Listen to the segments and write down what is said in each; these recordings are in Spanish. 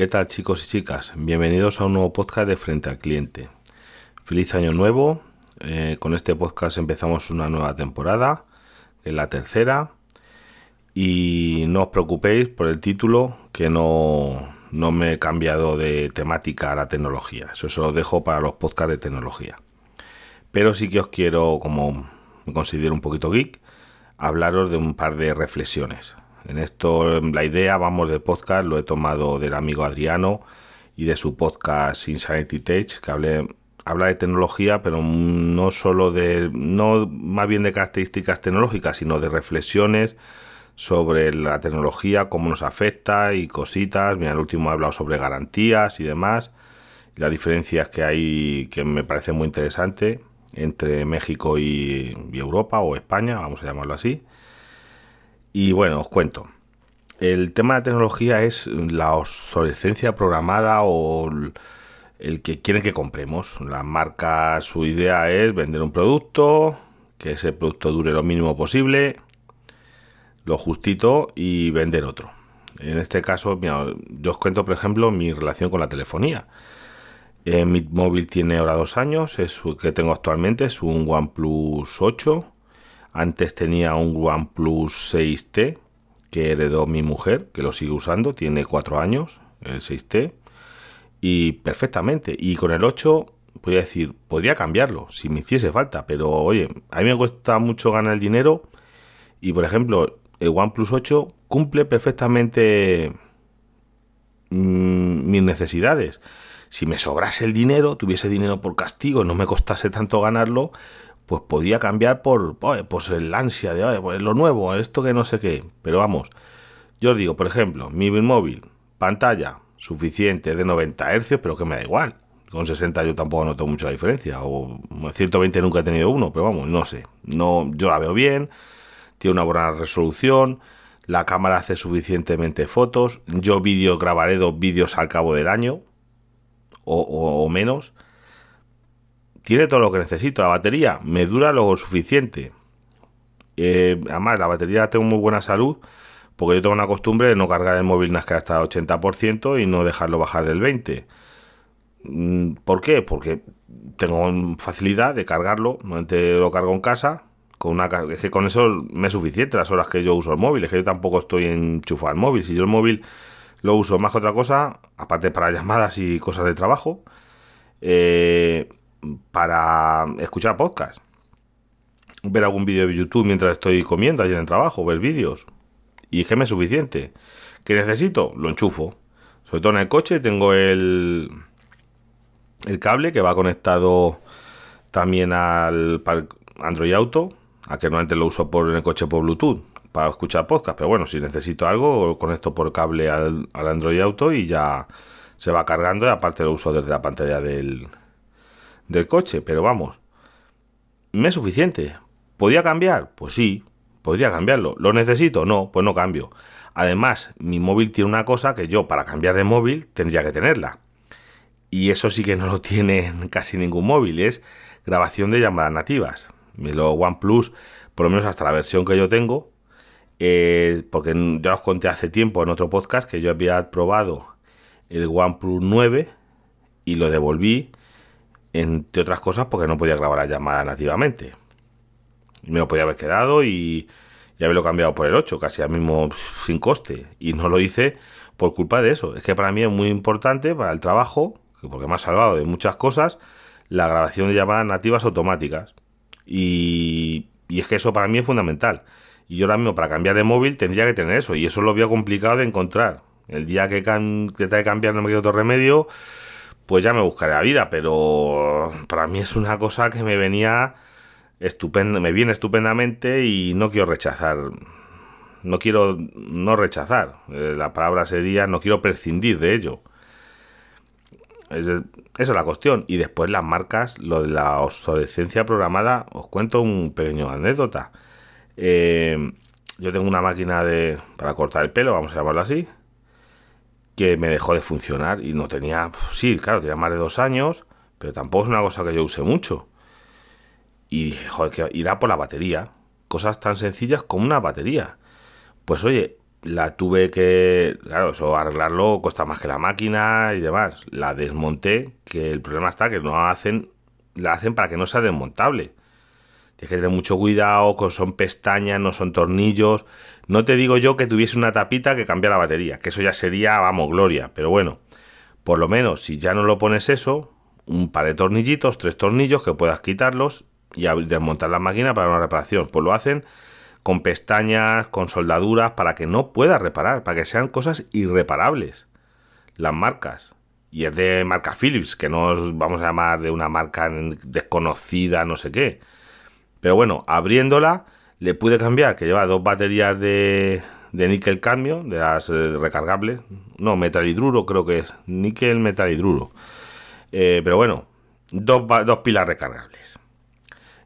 ¿Qué tal chicos y chicas? Bienvenidos a un nuevo podcast de Frente al Cliente. Feliz año nuevo. Eh, con este podcast empezamos una nueva temporada, que es la tercera. Y no os preocupéis por el título, que no, no me he cambiado de temática a la tecnología. Eso se lo dejo para los podcasts de tecnología. Pero sí que os quiero, como me considero un poquito geek, hablaros de un par de reflexiones. En esto, la idea, vamos, del podcast lo he tomado del amigo Adriano y de su podcast Insanity Tech, que habla de tecnología, pero no solo de, no más bien de características tecnológicas, sino de reflexiones sobre la tecnología, cómo nos afecta y cositas. Mira, el último ha hablado sobre garantías y demás, las diferencias que hay que me parece muy interesante entre México y, Europa o España, vamos a llamarlo así. Y bueno, os cuento. El tema de la tecnología es la obsolescencia programada o el que quieren que compremos. La marca, su idea es vender un producto, que ese producto dure lo mínimo posible, lo justito y vender otro. En este caso, yo os cuento, por ejemplo, mi relación con la telefonía. Eh, mi móvil tiene ahora dos años, es que tengo actualmente, es un OnePlus 8. Antes tenía un OnePlus 6T que heredó mi mujer, que lo sigue usando, tiene cuatro años, el 6T, y perfectamente. Y con el 8, voy a decir, podría cambiarlo si me hiciese falta, pero oye, a mí me cuesta mucho ganar el dinero y por ejemplo, el OnePlus 8 cumple perfectamente mm, mis necesidades si me sobrase el dinero, tuviese dinero por castigo, no me costase tanto ganarlo, pues podía cambiar por pues el ansia de pues lo nuevo, esto que no sé qué. Pero vamos, yo os digo, por ejemplo, mi móvil, pantalla suficiente de 90 Hz, pero que me da igual. Con 60 yo tampoco noto mucha diferencia. O 120 nunca he tenido uno, pero vamos, no sé. No, yo la veo bien, tiene una buena resolución, la cámara hace suficientemente fotos. Yo vídeo grabaré dos vídeos al cabo del año, o, menos, tiene todo lo que necesito. La batería me dura lo suficiente. Eh, además, la batería tengo muy buena salud porque yo tengo una costumbre de no cargar el móvil que hasta 80% y no dejarlo bajar del 20%. Mm, ¿Por qué? Porque tengo facilidad de cargarlo. Normalmente lo cargo en casa. Con una, es que con eso me es suficiente las horas que yo uso el móvil. Es que yo tampoco estoy enchufado al móvil. Si yo el móvil lo uso más que otra cosa, aparte para llamadas y cosas de trabajo, eh, para escuchar podcast. Ver algún vídeo de YouTube mientras estoy comiendo allí en el trabajo, ver vídeos. Y que me suficiente. ¿Qué necesito? Lo enchufo. Sobre todo en el coche tengo el, el cable que va conectado también al Android Auto, a que normalmente lo uso por en el coche por Bluetooth para escuchar podcast, pero bueno, si necesito algo, conecto por cable al, Android Auto y ya se va cargando y aparte lo uso desde la pantalla del, del coche, pero vamos, me es suficiente. ¿Podría cambiar? Pues sí, podría cambiarlo. ¿Lo necesito? No, pues no cambio. Además, mi móvil tiene una cosa que yo para cambiar de móvil tendría que tenerla. Y eso sí que no lo tiene casi ningún móvil, es grabación de llamadas nativas. Lo OnePlus, por lo menos hasta la versión que yo tengo, eh, porque ya os conté hace tiempo en otro podcast que yo había probado el OnePlus 9 y lo devolví, entre otras cosas, porque no podía grabar la llamada nativamente. Me lo podía haber quedado y, ya haberlo cambiado por el 8, casi al mismo sin coste. Y no lo hice por culpa de eso. Es que para mí es muy importante para el trabajo, porque me ha salvado de muchas cosas, la grabación de llamadas nativas automáticas. Y, y es que eso para mí es fundamental. Y yo ahora mismo para cambiar de móvil tendría que tener eso. Y eso lo veo complicado de encontrar. El día que, que cambiar no me queda otro remedio, pues ya me buscaré la vida. Pero para mí es una cosa que me venía estupenda, me viene estupendamente y no quiero rechazar. No quiero no rechazar. Eh, la palabra sería no quiero prescindir de ello. esa es la cuestión. Y después las marcas, lo de la obsolescencia programada, os cuento un pequeño anécdota. Eh, yo tengo una máquina de, para cortar el pelo, vamos a llamarlo así, que me dejó de funcionar y no tenía, sí, claro, tenía más de dos años, pero tampoco es una cosa que yo use mucho. Y dije, joder, que irá por la batería. Cosas tan sencillas como una batería. Pues oye, la tuve que, claro, eso arreglarlo cuesta más que la máquina y demás. La desmonté, que el problema está que no hacen, la hacen para que no sea desmontable. Tienes que tener mucho cuidado, son pestañas, no son tornillos. No te digo yo que tuviese una tapita que cambia la batería, que eso ya sería, vamos, gloria. Pero bueno, por lo menos si ya no lo pones eso, un par de tornillitos, tres tornillos que puedas quitarlos y desmontar la máquina para una reparación. Pues lo hacen con pestañas, con soldaduras, para que no pueda reparar, para que sean cosas irreparables. Las marcas. Y es de marca Philips, que no vamos a llamar de una marca desconocida, no sé qué. Pero bueno, abriéndola, le pude cambiar, que lleva dos baterías de, de níquel cambio, de las eh, recargables. No, metal hidruro creo que es. Níquel metal hidruro. Eh, pero bueno, dos, dos pilas recargables.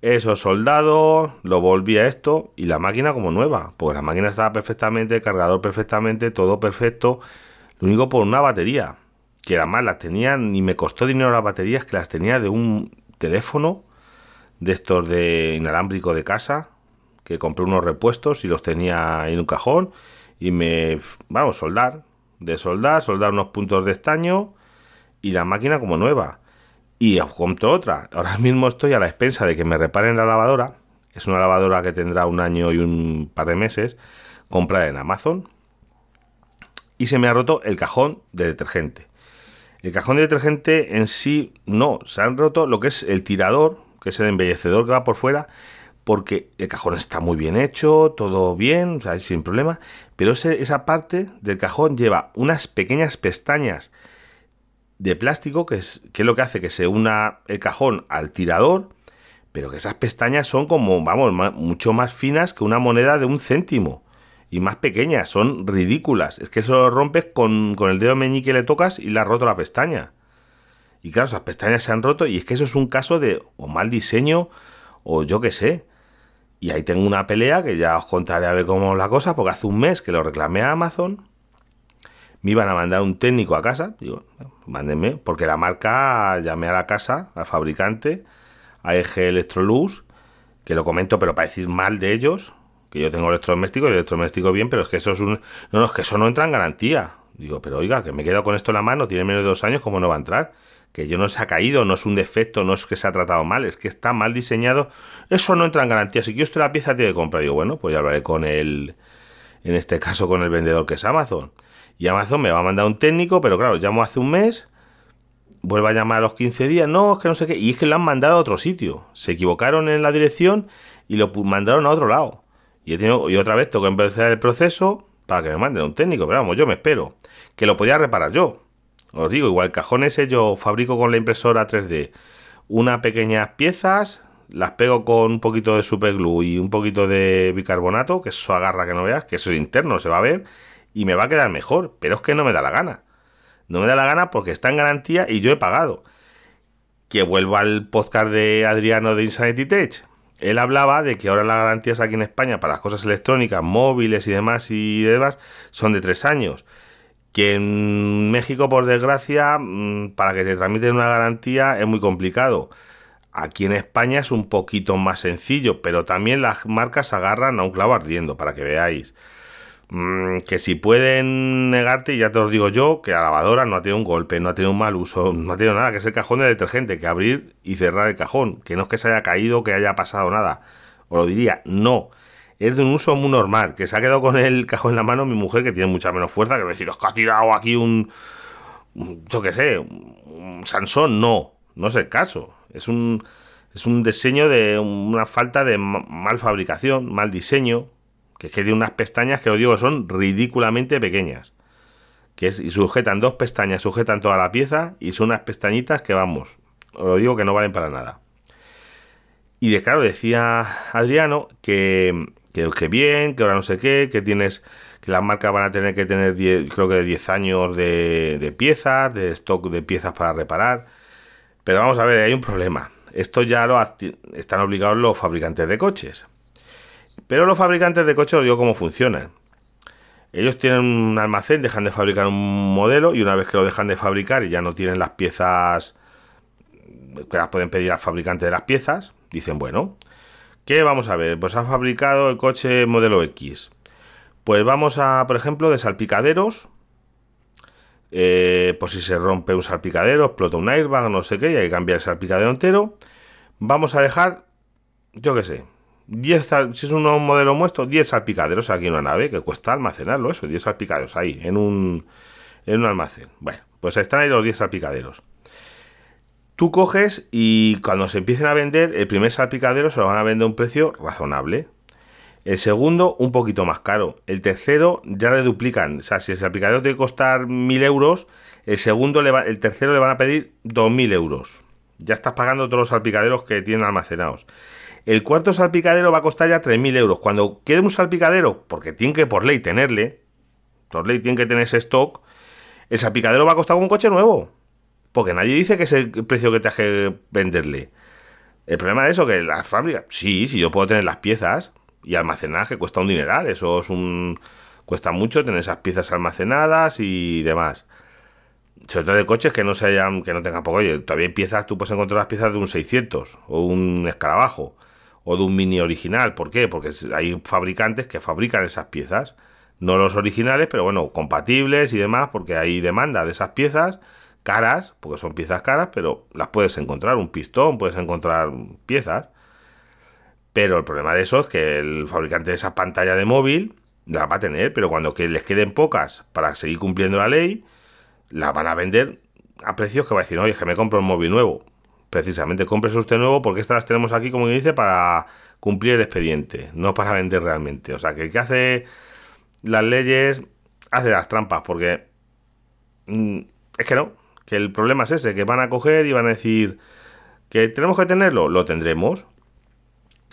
Eso soldado, lo volví a esto y la máquina como nueva, porque la máquina estaba perfectamente, cargador perfectamente, todo perfecto. Lo único por una batería, que además las tenía, ni me costó dinero las baterías, que las tenía de un teléfono de estos de inalámbrico de casa, que compré unos repuestos y los tenía en un cajón y me, vamos, soldar, de soldar, soldar unos puntos de estaño y la máquina como nueva. Y compro otra. Ahora mismo estoy a la expensa de que me reparen la lavadora. Es una lavadora que tendrá un año y un par de meses. Comprada en Amazon. Y se me ha roto el cajón de detergente. El cajón de detergente en sí no. Se han roto lo que es el tirador, que es el embellecedor que va por fuera. Porque el cajón está muy bien hecho, todo bien, sin problema. Pero esa parte del cajón lleva unas pequeñas pestañas de plástico, que es, que es lo que hace que se una el cajón al tirador, pero que esas pestañas son como, vamos, mucho más finas que una moneda de un céntimo. Y más pequeñas, son ridículas. Es que eso lo rompes con, con el dedo meñique le tocas y le has roto la pestaña. Y claro, esas pestañas se han roto y es que eso es un caso de o mal diseño o yo qué sé. Y ahí tengo una pelea que ya os contaré a ver cómo la cosa, porque hace un mes que lo reclamé a Amazon me iban a mandar un técnico a casa, digo, mándenme, porque la marca, llamé a la casa, al fabricante, a Eje Electrolux, que lo comento, pero para decir mal de ellos, que yo tengo electrodoméstico y electrodoméstico bien, pero es que eso es un... No, no, es que eso no entra en garantía. Digo, pero oiga, que me quedo con esto en la mano, tiene menos de dos años, ¿cómo no va a entrar? Que yo no se ha caído, no es un defecto, no es que se ha tratado mal, es que está mal diseñado. Eso no entra en garantía. Si yo estoy la pieza, tiene que comprar. Digo, bueno, pues ya hablaré con el, en este caso con el vendedor que es Amazon. Y Amazon me va a mandar un técnico, pero claro, llamo hace un mes, vuelvo a llamar a los 15 días, no, es que no sé qué, y es que lo han mandado a otro sitio. Se equivocaron en la dirección y lo mandaron a otro lado. Y, y otra vez tengo que empezar el proceso para que me manden un técnico, pero vamos, yo me espero. Que lo podía reparar yo. Os digo, igual ese yo fabrico con la impresora 3D unas pequeñas piezas, las pego con un poquito de superglue y un poquito de bicarbonato, que eso agarra que no veas, que eso es interno, se va a ver, y me va a quedar mejor, pero es que no me da la gana. No me da la gana porque está en garantía y yo he pagado. Que vuelvo al podcast de Adriano de Insanity Tech. Él hablaba de que ahora las garantías aquí en España para las cosas electrónicas, móviles y demás y demás son de tres años. Que en México, por desgracia, mm, para que te tramiten una garantía es muy complicado. Aquí en España es un poquito más sencillo, pero también las marcas agarran a un clavo ardiendo, para que veáis. Mm, que si pueden negarte, ya te lo digo yo, que la lavadora no ha tenido un golpe, no ha tenido un mal uso, no ha tenido nada, que es el cajón de detergente, que abrir y cerrar el cajón, que no es que se haya caído, que haya pasado nada. Os lo diría, no. Es de un uso muy normal, que se ha quedado con el cajón en la mano mi mujer, que tiene mucha menos fuerza, que decir, que ha tirado aquí un, yo qué sé, un Sansón, no, no es el caso. Es un, es un diseño de una falta de mal fabricación, mal diseño, que es que tiene unas pestañas que os digo son ridículamente pequeñas. Que es, y sujetan dos pestañas, sujetan toda la pieza y son unas pestañitas que vamos, os lo digo que no valen para nada. Y de claro, decía Adriano que, que, bien, que ahora no sé qué, que tienes, que las marcas van a tener que tener creo que de 10 años de, de piezas, de stock de piezas para reparar. Pero vamos a ver, hay un problema. Esto ya lo están obligados los fabricantes de coches. Pero los fabricantes de coches os digo cómo funcionan. Ellos tienen un almacén, dejan de fabricar un modelo y una vez que lo dejan de fabricar y ya no tienen las piezas que las pueden pedir al fabricante de las piezas, dicen, bueno, ¿qué vamos a ver? Pues ha fabricado el coche modelo X. Pues vamos a, por ejemplo, de salpicaderos. Eh, por si se rompe un salpicadero, explota un airbag, no sé qué, y hay que cambiar el salpicadero entero. Vamos a dejar, yo qué sé, 10, si es un modelo muestro, 10 salpicaderos aquí en una nave, que cuesta almacenarlo, eso, 10 salpicaderos ahí, en un, en un almacén. Bueno, pues están ahí los 10 salpicaderos. Tú coges y cuando se empiecen a vender, el primer salpicadero se lo van a vender a un precio razonable. El segundo, un poquito más caro. El tercero, ya le duplican. O sea, si el salpicadero que costar 1000 euros, el segundo, le va, el tercero le van a pedir 2000 euros. Ya estás pagando todos los salpicaderos que tienen almacenados. El cuarto salpicadero va a costar ya 3.000 euros. Cuando quede un salpicadero, porque tiene que por ley tenerle, por ley tiene que tener ese stock, el salpicadero va a costar un coche nuevo. Porque nadie dice que es el precio que te que venderle. El problema de eso, que las fábricas, sí, sí, yo puedo tener las piezas y almacenar, que cuesta un dineral. Eso es un. Cuesta mucho tener esas piezas almacenadas y demás. Sobre todo de coches que no se hayan, que no tengan poco. Oye, todavía hay piezas, tú puedes encontrar las piezas de un 600 o un escarabajo o de un mini original. ¿Por qué? Porque hay fabricantes que fabrican esas piezas. No los originales, pero bueno, compatibles y demás, porque hay demanda de esas piezas caras, porque son piezas caras, pero las puedes encontrar. Un pistón, puedes encontrar piezas. Pero el problema de eso es que el fabricante de esa pantalla de móvil la va a tener, pero cuando les queden pocas para seguir cumpliendo la ley, la van a vender a precios que va a decir, oye, es que me compro un móvil nuevo precisamente compres usted nuevo porque estas las tenemos aquí, como dice, para cumplir el expediente, no para vender realmente. O sea, que el que hace las leyes hace las trampas porque mm, es que no, que el problema es ese, que van a coger y van a decir que tenemos que tenerlo, lo tendremos,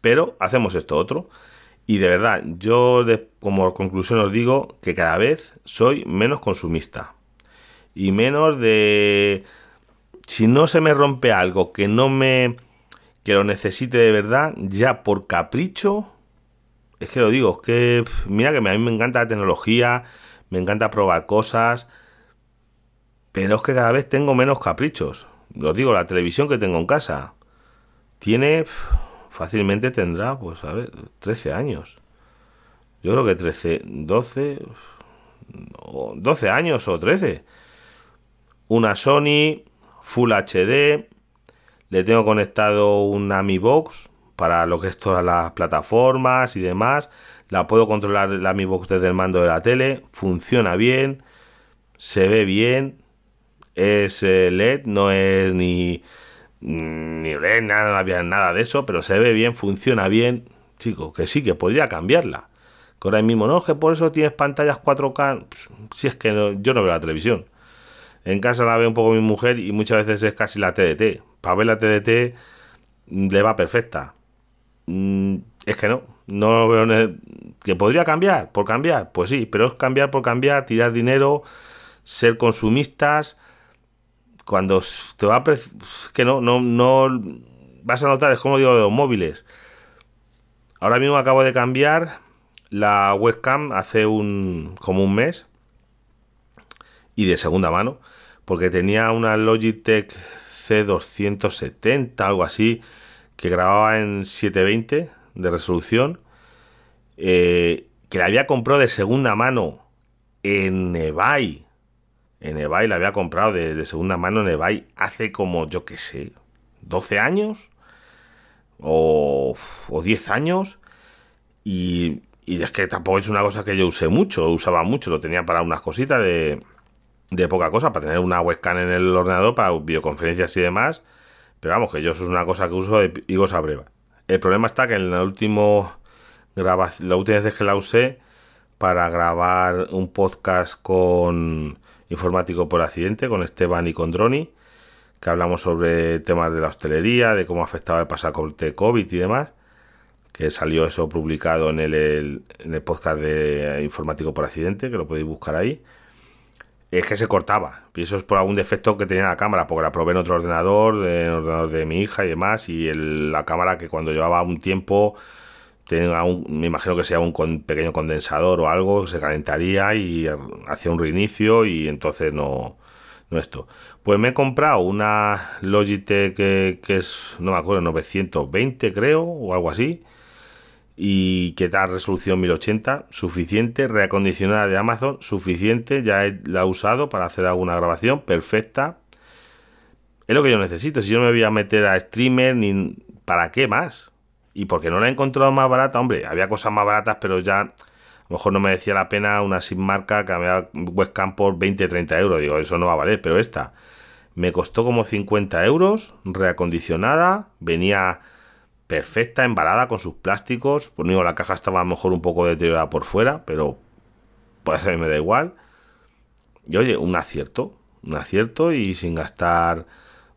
pero hacemos esto otro. Y de verdad, yo como conclusión os digo que cada vez soy menos consumista y menos de si no se me rompe algo que no me que lo necesite de verdad, ya por capricho, es que lo digo, es que mira que a mí me encanta la tecnología, me encanta probar cosas, pero es que cada vez tengo menos caprichos. Os digo, la televisión que tengo en casa tiene fácilmente tendrá, pues a ver, 13 años. Yo creo que 13, 12, 12 años o 13. Una Sony Full HD. Le tengo conectado una Mi Box para lo que es todas las plataformas y demás. La puedo controlar la Mi Box desde el mando de la tele. Funciona bien. Se ve bien. Es LED, no es ni ni LED, nada, no nada de eso, pero se ve bien, funciona bien. Chico, que sí, que podría cambiarla. Que ahora mismo, no, es que por eso tienes pantallas 4K. Si es que yo no veo la televisión. En casa la ve un poco mi mujer y muchas veces es casi la TDT. Para ver la TDT le va perfecta. Mm, es que no, no veo que podría cambiar por cambiar, pues sí, pero es cambiar por cambiar, tirar dinero, ser consumistas. Cuando te va a que no, no, no vas a notar, es como digo los móviles. Ahora mismo acabo de cambiar la webcam hace un como un mes y de segunda mano porque tenía una Logitech C270, algo así, que grababa en 720 de resolución, eh, que la había comprado de segunda mano en eBay. En eBay la había comprado de, segunda mano en eBay hace como, yo qué sé, 12 años o, o 10 años. Y, y es que tampoco es una cosa que yo usé mucho, usaba mucho, lo tenía para unas cositas de, de poca cosa, para tener una webcam en el ordenador para videoconferencias y demás. Pero vamos, que yo eso es una cosa que uso de higos a breva. El problema está que en la grabación, la última vez que la usé para grabar un podcast con informático por accidente, con Esteban y con Droni, que hablamos sobre temas de la hostelería, de cómo afectaba el pasaporte COVID y demás, que salió eso publicado en el, podcast de informático por accidente, que lo podéis buscar ahí es que se cortaba. Y eso es por algún defecto que tenía la cámara, porque la probé en otro ordenador, en el ordenador de mi hija y demás, y la cámara que cuando llevaba un tiempo, un, me imagino que sea un pequeño condensador o algo, se calentaría y hacía un reinicio y entonces no, no esto. Pues me he comprado una Logitech que, que es, no me acuerdo, 920 creo, o algo así. ¿Y qué tal resolución 1080? Suficiente. Reacondicionada de Amazon, suficiente. Ya la he usado para hacer alguna grabación. Perfecta. Es lo que yo necesito. Si yo me voy a meter a streamer, ni ¿para qué más? Y porque no la he encontrado más barata, hombre, había cosas más baratas, pero ya a lo mejor no merecía la pena una sin marca que había webcam por 20-30 euros. Digo, eso no va a valer, pero esta me costó como 50 euros, reacondicionada, venía perfecta, embalada con sus plásticos. Por único, la caja estaba a lo mejor un poco deteriorada por fuera, pero puede ser, me da igual. Y oye, un acierto, un acierto y sin gastar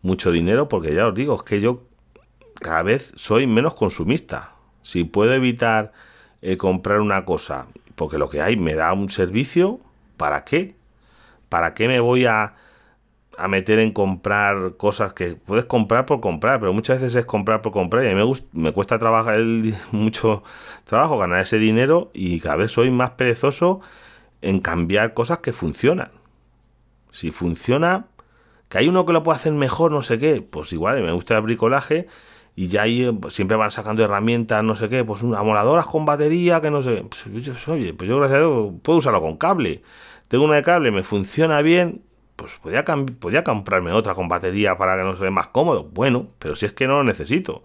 mucho dinero, porque ya os digo, es que yo cada vez soy menos consumista. Si puedo evitar eh, comprar una cosa, porque lo que hay me da un servicio, ¿para qué? ¿Para qué me voy a a meter en comprar cosas que puedes comprar por comprar, pero muchas veces es comprar por comprar y a me, me cuesta trabajar mucho trabajo ganar ese dinero y cada vez soy más perezoso en cambiar cosas que funcionan. Si funciona, que hay uno que lo puede hacer mejor, no sé qué, pues igual me gusta el bricolaje y ya ahí pues, siempre van sacando herramientas, no sé qué, pues amoladoras con batería, que no sé, pues, oye, pues yo gracias a Dios puedo usarlo con cable. Tengo una de cable, me funciona bien, pues podía, podía comprarme otra con batería para que no se vea más cómodo. Bueno, pero si es que no lo necesito.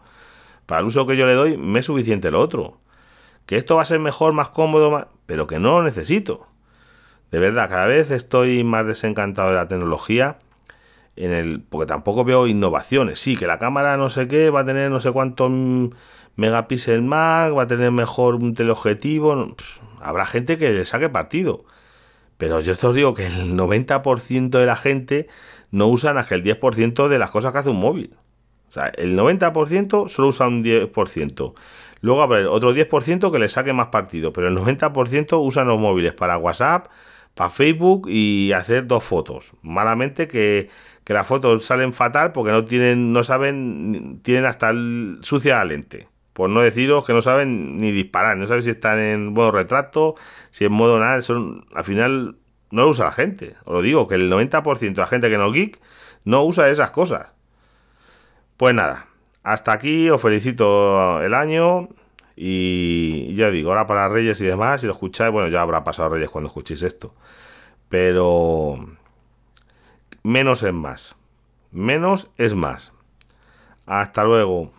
Para el uso que yo le doy, me es suficiente lo otro. Que esto va a ser mejor, más cómodo, pero que no lo necesito. De verdad, cada vez estoy más desencantado de la tecnología. En el, porque tampoco veo innovaciones. Sí, que la cámara no sé qué va a tener no sé cuántos megapíxeles más, va a tener mejor un teleobjetivo. Habrá gente que le saque partido. Pero yo os digo que el 90% de la gente no usa más que el 10% de las cosas que hace un móvil. O sea, el 90% solo usa un 10%. Luego habrá otro 10% que le saque más partido, pero el 90% usan los móviles para WhatsApp, para Facebook y hacer dos fotos. Malamente que, las fotos salen fatal porque no tienen, no saben, tienen hasta sucia la lente. Por no deciros que no saben ni disparar, no saben si están en modo retrato, si en modo nada, son, al final no lo usa la gente. Os lo digo, que el 90% de la gente que no geek no usa esas cosas. Pues nada, hasta aquí os felicito el año y ya digo, ahora para Reyes y demás, si lo escucháis, bueno, ya habrá pasado Reyes cuando escuchéis esto. Pero menos es más. Menos es más. Hasta luego.